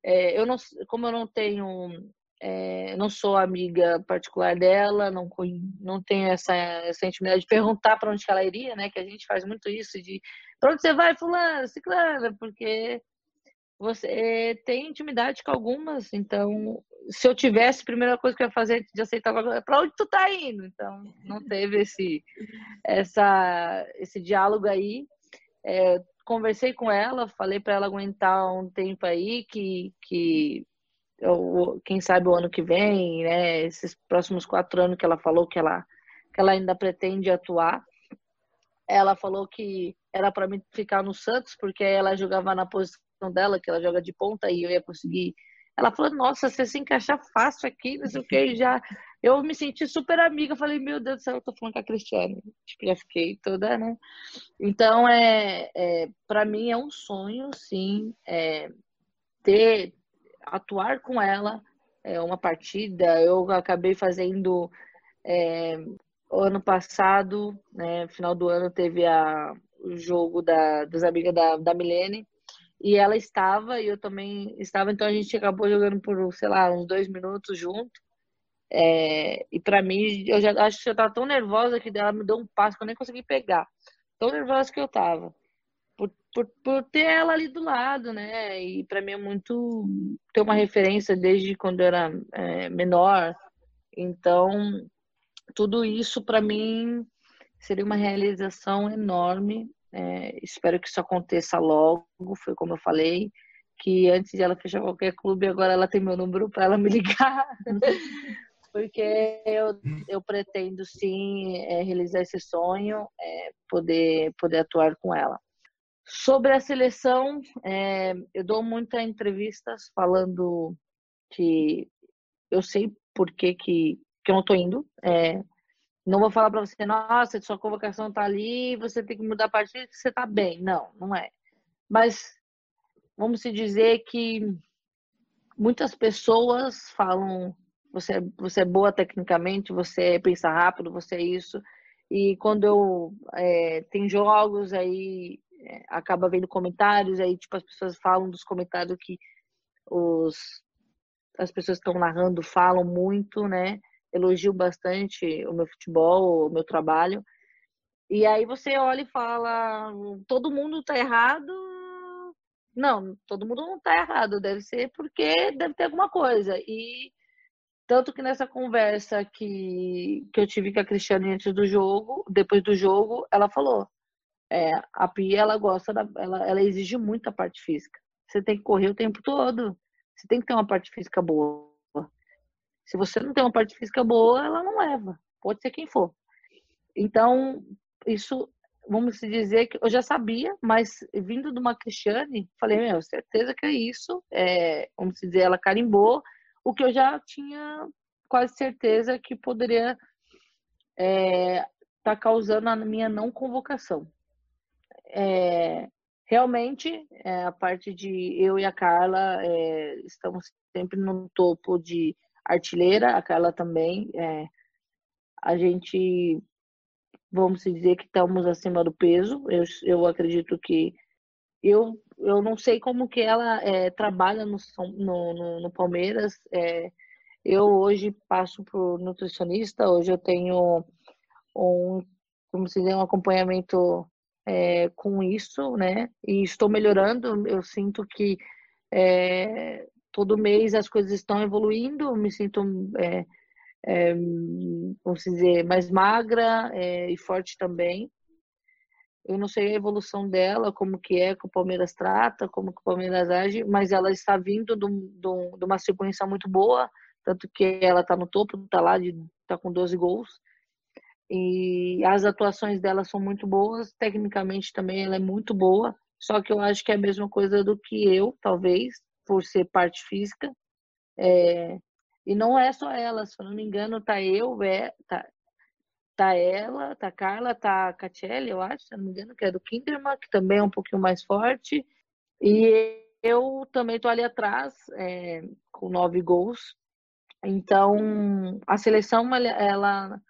é, eu não, como eu não tenho, é, não sou amiga particular dela, não, não tenho essa, essa intimidade de perguntar para onde ela iria, né? Que a gente faz muito isso de pra onde você vai, fulano, ciclano, porque você tem intimidade com algumas, então se eu tivesse, a primeira coisa que eu ia fazer de aceitar é para onde tu tá indo? Então não teve esse essa esse diálogo aí. É, conversei com ela, falei para ela aguentar um tempo aí que que eu, quem sabe o ano que vem, né, esses próximos quatro anos que ela falou que ela que ela ainda pretende atuar. Ela falou que era para mim ficar no Santos porque ela jogava na posição dela, que ela joga de ponta, e eu ia conseguir. Ela falou, nossa, você se encaixa fácil aqui, não sei o que, já. Eu me senti super amiga, falei, meu Deus do céu, eu tô falando com a Cristiane. Tipo, já fiquei toda, né? Então, é, é para mim é um sonho, sim, é, ter, atuar com ela, é uma partida. Eu acabei fazendo é, ano passado, né, final do ano, teve a, o jogo da, dos amigas da, da Milene e ela estava e eu também estava, então a gente acabou jogando por, sei lá, uns dois minutos junto. É, e para mim, eu já acho que eu tava tão nervosa que ela me deu um passo que eu nem consegui pegar. Tão nervosa que eu tava. Por, por, por ter ela ali do lado, né? E para mim é muito ter uma referência desde quando eu era é, menor. Então, tudo isso para mim seria uma realização enorme é, espero que isso aconteça logo. Foi como eu falei, que antes de ela fechar qualquer clube, agora ela tem meu número para ela me ligar. Porque eu, eu pretendo sim é, realizar esse sonho, é, poder, poder atuar com ela. Sobre a seleção, é, eu dou muitas entrevistas falando que eu sei por que, que, que eu não tô indo. É, não vou falar para você, nossa, sua convocação tá ali, você tem que mudar a partida você tá bem. Não, não é. Mas vamos se dizer que muitas pessoas falam você, você é boa tecnicamente, você pensa rápido, você é isso. E quando eu é, tem jogos aí é, acaba vendo comentários aí tipo as pessoas falam dos comentários que os as pessoas que estão narrando falam muito, né? Elogio bastante o meu futebol, o meu trabalho. E aí você olha e fala, todo mundo tá errado. Não, todo mundo não tá errado, deve ser porque deve ter alguma coisa. E tanto que nessa conversa que, que eu tive com a Cristiane antes do jogo, depois do jogo, ela falou: é, a Pia ela gosta da, ela, ela exige muito a parte física. Você tem que correr o tempo todo. Você tem que ter uma parte física boa. Se você não tem uma parte física boa, ela não leva. Pode ser quem for. Então, isso, vamos dizer que eu já sabia, mas vindo de uma Cristiane, falei, meu, certeza que é isso. É, vamos dizer, ela carimbou o que eu já tinha quase certeza que poderia estar é, tá causando a minha não convocação. É, realmente, é, a parte de eu e a Carla é, estamos sempre no topo de artilheira, a Carla também. É, a gente, vamos dizer que estamos acima do peso. Eu, eu acredito que eu, eu não sei como que ela é, trabalha no, no, no, no Palmeiras. É, eu hoje passo por nutricionista, hoje eu tenho um, como se diz, um acompanhamento é, com isso, né? E estou melhorando. Eu sinto que é, todo mês as coisas estão evoluindo. Me sinto, é, é, vamos dizer, mais magra é, e forte também. Eu não sei a evolução dela, como que é que o Palmeiras trata, como que o Palmeiras age, mas ela está vindo de, de, uma sequência muito boa, tanto que ela está no topo, está lá, está com 12 gols e as atuações dela são muito boas, tecnicamente também ela é muito boa, só que eu acho que é a mesma coisa do que eu, talvez, por ser parte física. É, e não é só ela, se não me engano, tá eu, é, tá, tá ela, tá Carla, tá a Catiele, eu acho, se não me engano, que é do Kinderman, que também é um pouquinho mais forte. E eu também tô ali atrás, é, com nove gols. Então, a seleção, ela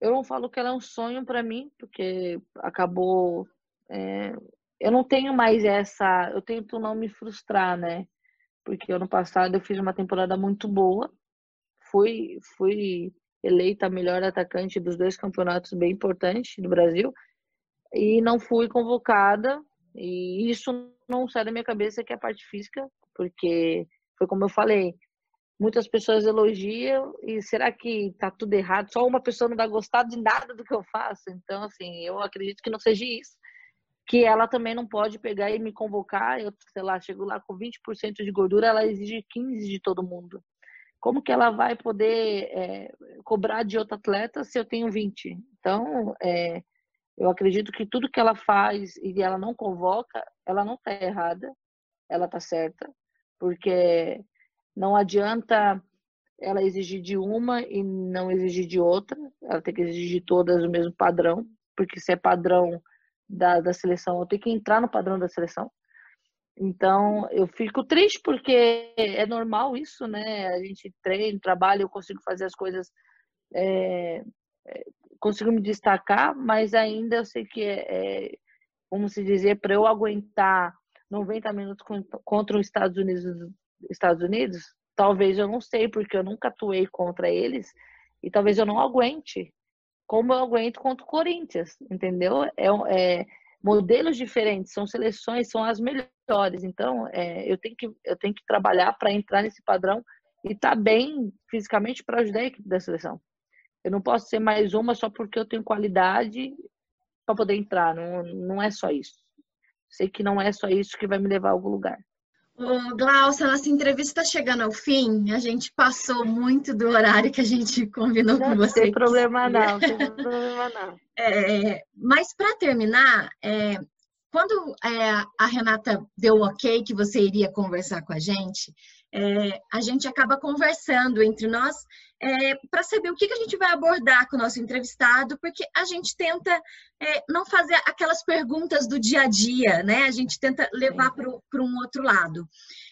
eu não falo que ela é um sonho para mim, porque acabou. É, eu não tenho mais essa. Eu tento não me frustrar, né? Porque ano passado eu fiz uma temporada muito boa. Fui, fui eleita a melhor atacante dos dois campeonatos bem importantes do Brasil. E não fui convocada. E isso não sai da minha cabeça, que é a parte física, porque foi como eu falei, muitas pessoas elogiam e será que tá tudo errado? Só uma pessoa não vai gostar de nada do que eu faço. Então, assim, eu acredito que não seja isso. Que ela também não pode pegar e me convocar, eu, sei lá, chego lá com 20% de gordura, ela exige 15% de todo mundo. Como que ela vai poder é, cobrar de outro atleta se eu tenho 20? Então, é, eu acredito que tudo que ela faz e ela não convoca, ela não está errada, ela está certa, porque não adianta ela exigir de uma e não exigir de outra. Ela tem que exigir todas o mesmo padrão, porque se é padrão da, da seleção, eu tenho que entrar no padrão da seleção. Então, eu fico triste porque é normal isso, né? A gente treina, trabalha, eu consigo fazer as coisas, é, é, consigo me destacar, mas ainda eu sei que é, é como se dizer, para eu aguentar 90 minutos contra os Estados Unidos Estados Unidos, talvez eu não sei, porque eu nunca atuei contra eles, e talvez eu não aguente, como eu aguento contra o Corinthians, entendeu? É, é modelos diferentes, são seleções, são as melhores. Então, é, eu, tenho que, eu tenho que trabalhar para entrar nesse padrão e estar tá bem fisicamente para ajudar a equipe da seleção. Eu não posso ser mais uma só porque eu tenho qualidade para poder entrar. Não, não é só isso. Sei que não é só isso que vai me levar a algum lugar. Ô, Glaucia, nossa entrevista está chegando ao fim. A gente passou muito do horário que a gente combinou não, com você. Não tem problema não, tem problema não. É, mas para terminar, é, quando é, a Renata deu ok que você iria conversar com a gente, é, a gente acaba conversando entre nós é, para saber o que, que, a gente vai abordar com o nosso entrevistado, porque a gente tenta é, não fazer aquelas perguntas do dia a dia, né? A gente tenta levar para um outro lado.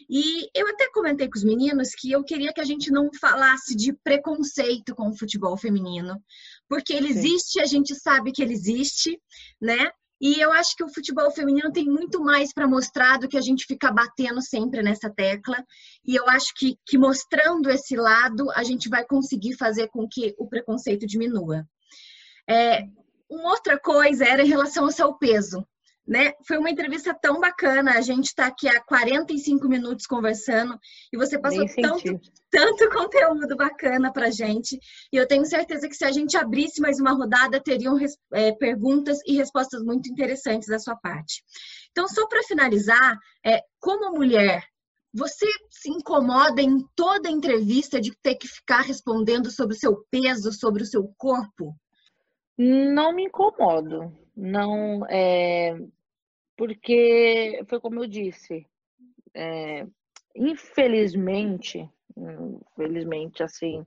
E eu até comentei com os meninos que eu queria que a gente não falasse de preconceito com o futebol feminino, porque ele Sim. existe, a gente sabe que ele existe, né? E eu acho que o futebol feminino tem muito mais para mostrar do que a gente fica batendo sempre nessa tecla. E eu acho que, que mostrando esse lado, a gente vai conseguir fazer com que o preconceito diminua. É, uma outra coisa era em relação ao seu peso né? Foi uma entrevista tão bacana. A gente está aqui há 45 minutos conversando e você passou tanto, tanto conteúdo bacana para gente. E eu tenho certeza que se a gente abrisse mais uma rodada, teriam é, perguntas e respostas muito interessantes da sua parte. Então, só para finalizar, é, como mulher, você se incomoda em toda entrevista de ter que ficar respondendo sobre o seu peso, sobre o seu corpo? Não me incomodo. Não, é, porque foi como eu disse, é, infelizmente, infelizmente, assim,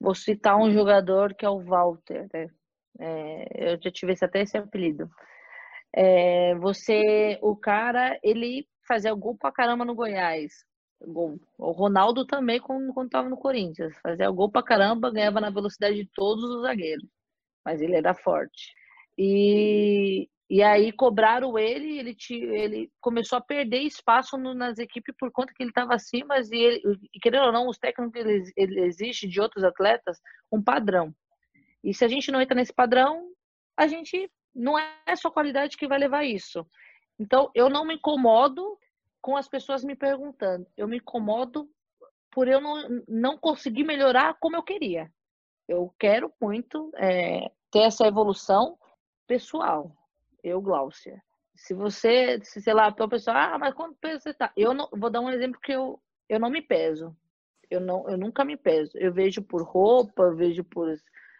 vou citar um jogador que é o Walter, né? É, eu já tive até esse apelido. É, você, o cara, ele fazia gol pra caramba no Goiás. Gol. O Ronaldo também, quando, quando tava no Corinthians, fazia gol pra caramba, ganhava na velocidade de todos os zagueiros. Mas ele era forte. E, e aí cobraram ele, ele, te, ele começou a perder espaço no, nas equipes por conta que ele estava acima, e, ele, e querendo ou não, os técnicos, ele, ele existe de outros atletas um padrão. E se a gente não entra nesse padrão, a gente não é só qualidade que vai levar isso. Então, eu não me incomodo com as pessoas me perguntando. Eu me incomodo por eu não, não conseguir melhorar como eu queria. Eu quero muito é, ter essa evolução pessoal, eu, Gláucia. Se você, se, sei lá, a pessoa, ah, mas quanto peso você tá? Eu não, vou dar um exemplo que eu, eu não me peso. Eu, não, eu nunca me peso. Eu vejo por roupa, eu vejo por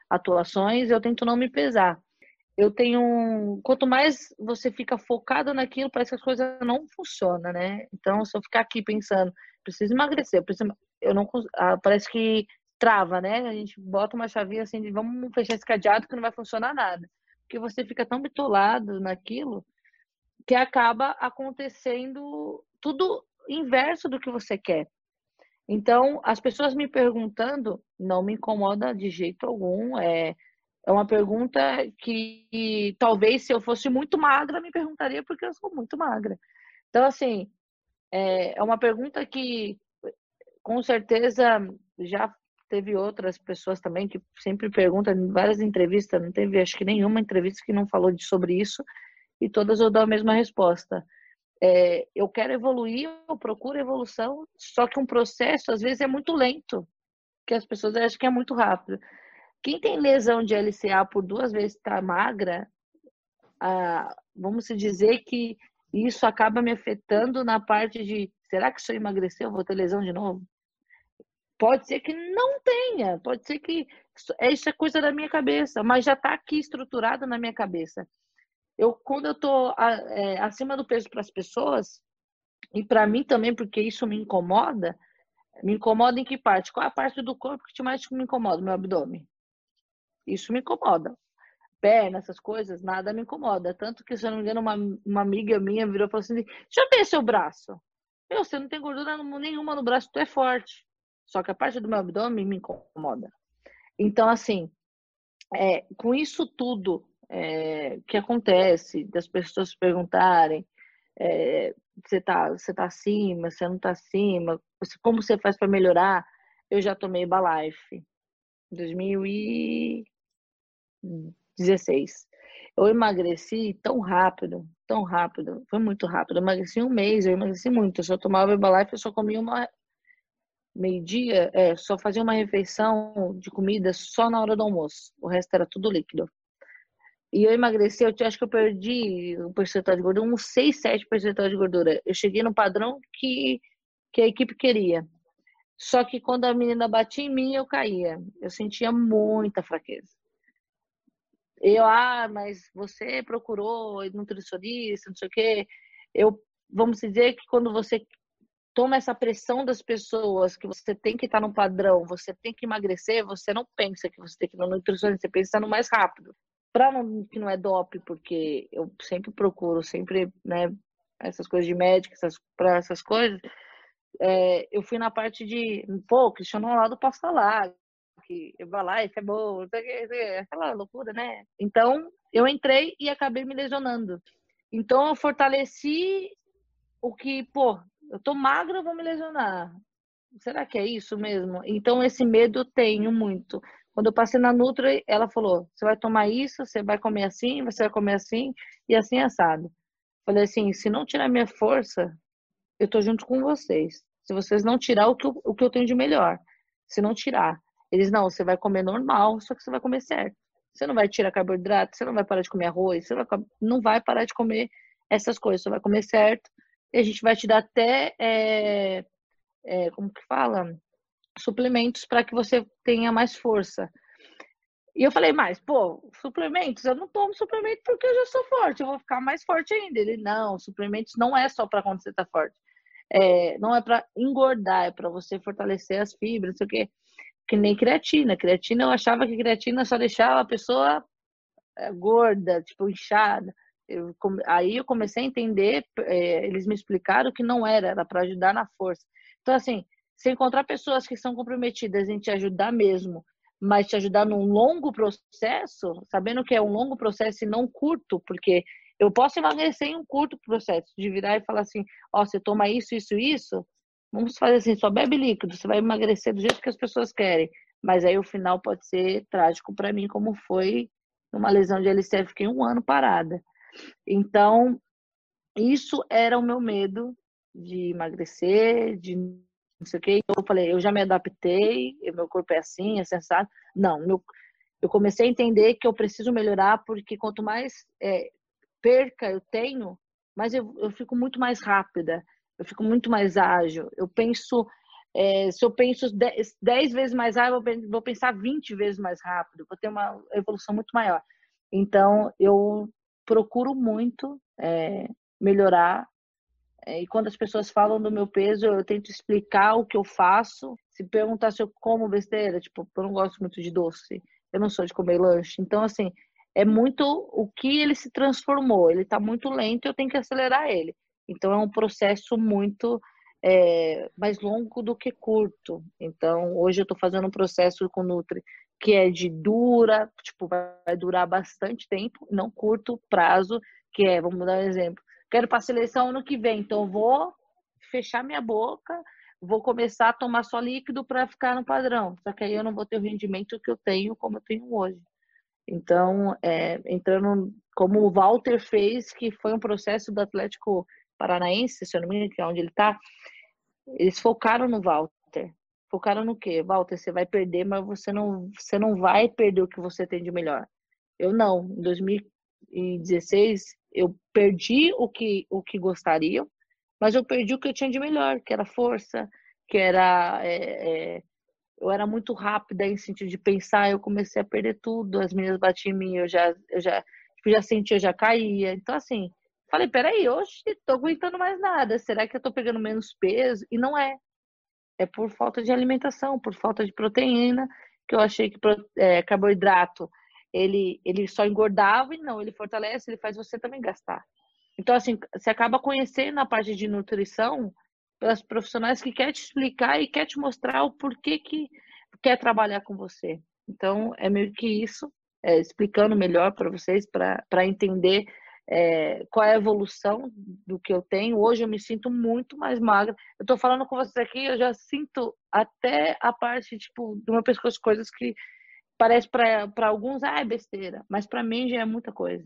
atuações, eu tento não me pesar. Eu tenho. Quanto mais você fica focado naquilo, parece que as coisas não funcionam, né? Então, se eu ficar aqui pensando, preciso emagrecer, preciso, eu não ah, parece que trava, né? A gente bota uma chavinha assim de vamos fechar esse cadeado que não vai funcionar nada porque você fica tão bitolado naquilo que acaba acontecendo tudo inverso do que você quer. Então, as pessoas me perguntando não me incomoda de jeito algum. É, é uma pergunta que talvez se eu fosse muito magra, me perguntaria porque eu sou muito magra. Então, assim, é, é uma pergunta que com certeza já teve outras pessoas também que sempre perguntam em várias entrevistas, não teve acho que nenhuma entrevista que não falou de, sobre isso, e todas eu dou a mesma resposta. É, eu quero evoluir, eu procuro evolução, só que um processo às vezes é muito lento, que as pessoas acham que é muito rápido. Quem tem lesão de LCA por duas vezes está magra, ah, vamos dizer que isso acaba me afetando na parte de será que se eu emagrecer eu vou ter lesão de novo? Pode ser que não tenha, pode ser que isso é coisa da minha cabeça, mas já está aqui estruturado na minha cabeça. Eu, quando eu estou é, acima do peso para as pessoas, e para mim também, porque isso me incomoda, me incomoda em que parte? Qual é a parte do corpo que mais me incomoda? Meu abdômen. Isso me incomoda. Perna, essas coisas, nada me incomoda. Tanto que, se eu não me engano, uma, uma amiga minha virou e falou assim: Deixa eu ver seu braço. Meu, você não tem gordura nenhuma no braço, tu é forte. Só que a parte do meu abdômen me incomoda. Então, assim, é, com isso tudo é, que acontece, das pessoas perguntarem é, você tá, você tá acima, você não tá acima, como você faz para melhorar, eu já tomei Balife em 2016. Eu emagreci tão rápido, tão rápido, foi muito rápido. Eu emagreci um mês, eu emagreci muito. Eu só tomava Herbalife, eu só comia uma, meio-dia, é, só fazia uma refeição de comida só na hora do almoço. O resto era tudo líquido. E eu emagreci, eu acho que eu perdi o percentual de gordura, uns 6, 7 percentual de gordura. Eu cheguei no padrão que, que a equipe queria. Só que quando a menina batia em mim, eu caía. Eu sentia muita fraqueza. eu, ah, mas você procurou nutricionista, não sei o quê. Eu, vamos dizer que quando você toma essa pressão das pessoas que você tem que estar no padrão, você tem que emagrecer, você não pensa que você tem que ir no nutricionista, você pensa no mais rápido. Para não que não é dope, porque eu sempre procuro, sempre, né, essas coisas de médico, essas, para essas coisas, é, eu fui na parte de, pô, Cristiano Ronaldo passa lá, que vai lá, isso é bom, aquela loucura, né? Então, eu entrei e acabei me lesionando. Então, eu fortaleci o que, pô, eu tô magra, eu vou me lesionar. Será que é isso mesmo? Então, esse medo eu tenho muito. Quando eu passei na Nutra, ela falou: você vai tomar isso, você vai comer assim, você vai comer assim, e assim assado. Falei assim: se não tirar minha força, eu tô junto com vocês. Se vocês não tirar o que eu, o que eu tenho de melhor, se não tirar, eles não, você vai comer normal, só que você vai comer certo. Você não vai tirar carboidrato, você não vai parar de comer arroz, você não vai parar de comer essas coisas, você vai comer certo a gente vai te dar até, é, é, como que fala? Suplementos para que você tenha mais força. E eu falei, mas, pô, suplementos, eu não tomo suplemento porque eu já sou forte, eu vou ficar mais forte ainda. Ele, não, suplementos não é só para quando você tá forte. É, não é para engordar, é para você fortalecer as fibras, não sei o quê. Que nem creatina. Creatina, eu achava que creatina só deixava a pessoa é, gorda, tipo, inchada. Eu, aí eu comecei a entender, é, eles me explicaram que não era, era para ajudar na força. Então, assim, se encontrar pessoas que são comprometidas em te ajudar mesmo, mas te ajudar num longo processo, sabendo que é um longo processo e não curto, porque eu posso emagrecer em um curto processo, de virar e falar assim, ó, oh, você toma isso, isso, isso, vamos fazer assim, só bebe líquido, você vai emagrecer do jeito que as pessoas querem, mas aí o final pode ser trágico para mim, como foi numa lesão de LCF, fiquei um ano parada. Então, isso era o meu medo de emagrecer, de não sei o que. Eu falei, eu já me adaptei, meu corpo é assim, é sensato. Não, meu, eu comecei a entender que eu preciso melhorar, porque quanto mais é, perca eu tenho, mais eu, eu fico muito mais rápida, eu fico muito mais ágil. Eu penso, é, se eu penso 10 vezes mais rápido, eu vou pensar 20 vezes mais rápido, vou ter uma evolução muito maior. Então, eu procuro muito é, melhorar. É, e quando as pessoas falam do meu peso, eu tento explicar o que eu faço. Se perguntar se eu como besteira, tipo, eu não gosto muito de doce, eu não sou de comer lanche. Então, assim, é muito o que ele se transformou. Ele está muito lento, eu tenho que acelerar ele. Então, é um processo muito é, mais longo do que curto. Então, hoje eu estou fazendo um processo com Nutri que é de dura, tipo, vai durar bastante tempo, não curto prazo, que é, vamos dar um exemplo, quero para a seleção ano que vem, então vou fechar minha boca, vou começar a tomar só líquido para ficar no padrão, só que aí eu não vou ter o rendimento que eu tenho como eu tenho hoje. Então, é, entrando como o Walter fez, que foi um processo do Atlético Paranaense, se eu não me engano, que é onde ele está, eles focaram no Walter. Focaram no quê? Walter, você vai perder, mas você não, você não vai perder o que você tem de melhor. Eu não. Em 2016, eu perdi o que, o que gostaria, mas eu perdi o que eu tinha de melhor, que era força, que era. É, é, eu era muito rápida em sentido de pensar, eu comecei a perder tudo, as meninas batiam em mim, eu já, eu já, tipo, já sentia, eu já caía. Então, assim, falei, peraí, hoje tô aguentando mais nada, será que eu tô pegando menos peso? E não é é por falta de alimentação, por falta de proteína, que eu achei que é, carboidrato ele, ele só engordava e não, ele fortalece, ele faz você também gastar. Então, assim, você acaba conhecendo a parte de nutrição pelas profissionais que quer te explicar e quer te mostrar o porquê que quer trabalhar com você. Então, é meio que isso, é, explicando melhor para vocês, para entender é, qual é a evolução do que eu tenho. Hoje eu me sinto muito mais magra. Eu tô falando com vocês aqui, eu já sinto até a parte, tipo, do meu pescoço, coisas que parece para alguns, ah, é besteira, mas para mim já é muita coisa.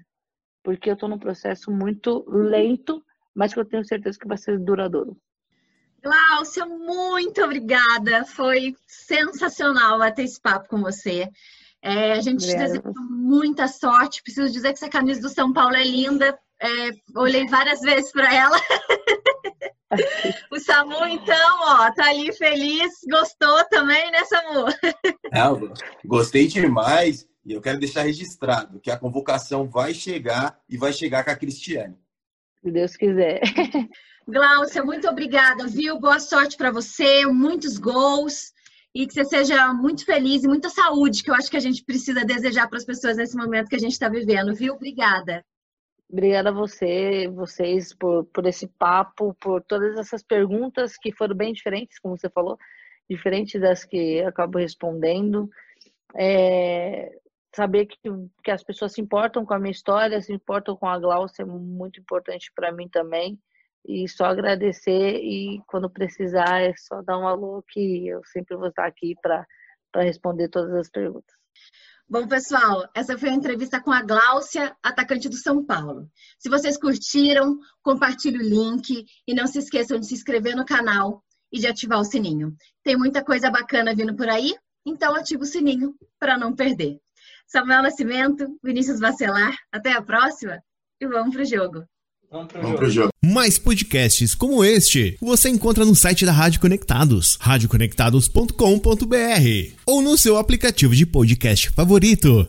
Porque eu tô num processo muito lento, mas que eu tenho certeza que vai ser duradouro. Glaucia, muito obrigada. Foi sensacional bater esse papo com você. É, a gente te deseja muita sorte. Preciso dizer que essa camisa do São Paulo é linda. É, olhei várias vezes para ela. o Samu, então, ó, tá ali feliz. Gostou também, né, Samu? É, gostei demais. E eu quero deixar registrado que a convocação vai chegar e vai chegar com a Cristiane. Se Deus quiser. Glaucia, muito obrigada, viu? Boa sorte para você, muitos gols e que você seja muito feliz e muita saúde, que eu acho que a gente precisa desejar para as pessoas nesse momento que a gente está vivendo, viu? Obrigada. Obrigada a você, vocês, por, por esse papo, por todas essas perguntas que foram bem diferentes, como você falou, diferentes das que eu acabo respondendo. É, saber que, que as pessoas se importam com a minha história, se importam com a Glaucia é muito importante para mim também. E só agradecer e quando precisar é só dar um alô que eu sempre vou estar aqui para responder todas as perguntas. Bom, pessoal, essa foi a entrevista com a Gláucia, atacante do São Paulo. Se vocês curtiram, compartilhe o link e não se esqueçam de se inscrever no canal e de ativar o sininho. Tem muita coisa bacana vindo por aí, então ativa o sininho para não perder. Samuel Nascimento, Vinícius Vacelar, até a próxima e vamos pro jogo. Vamos pro, Vamos pro jogo. Mais podcasts como este você encontra no site da Rádio Conectados, radioconectados.com.br ou no seu aplicativo de podcast favorito.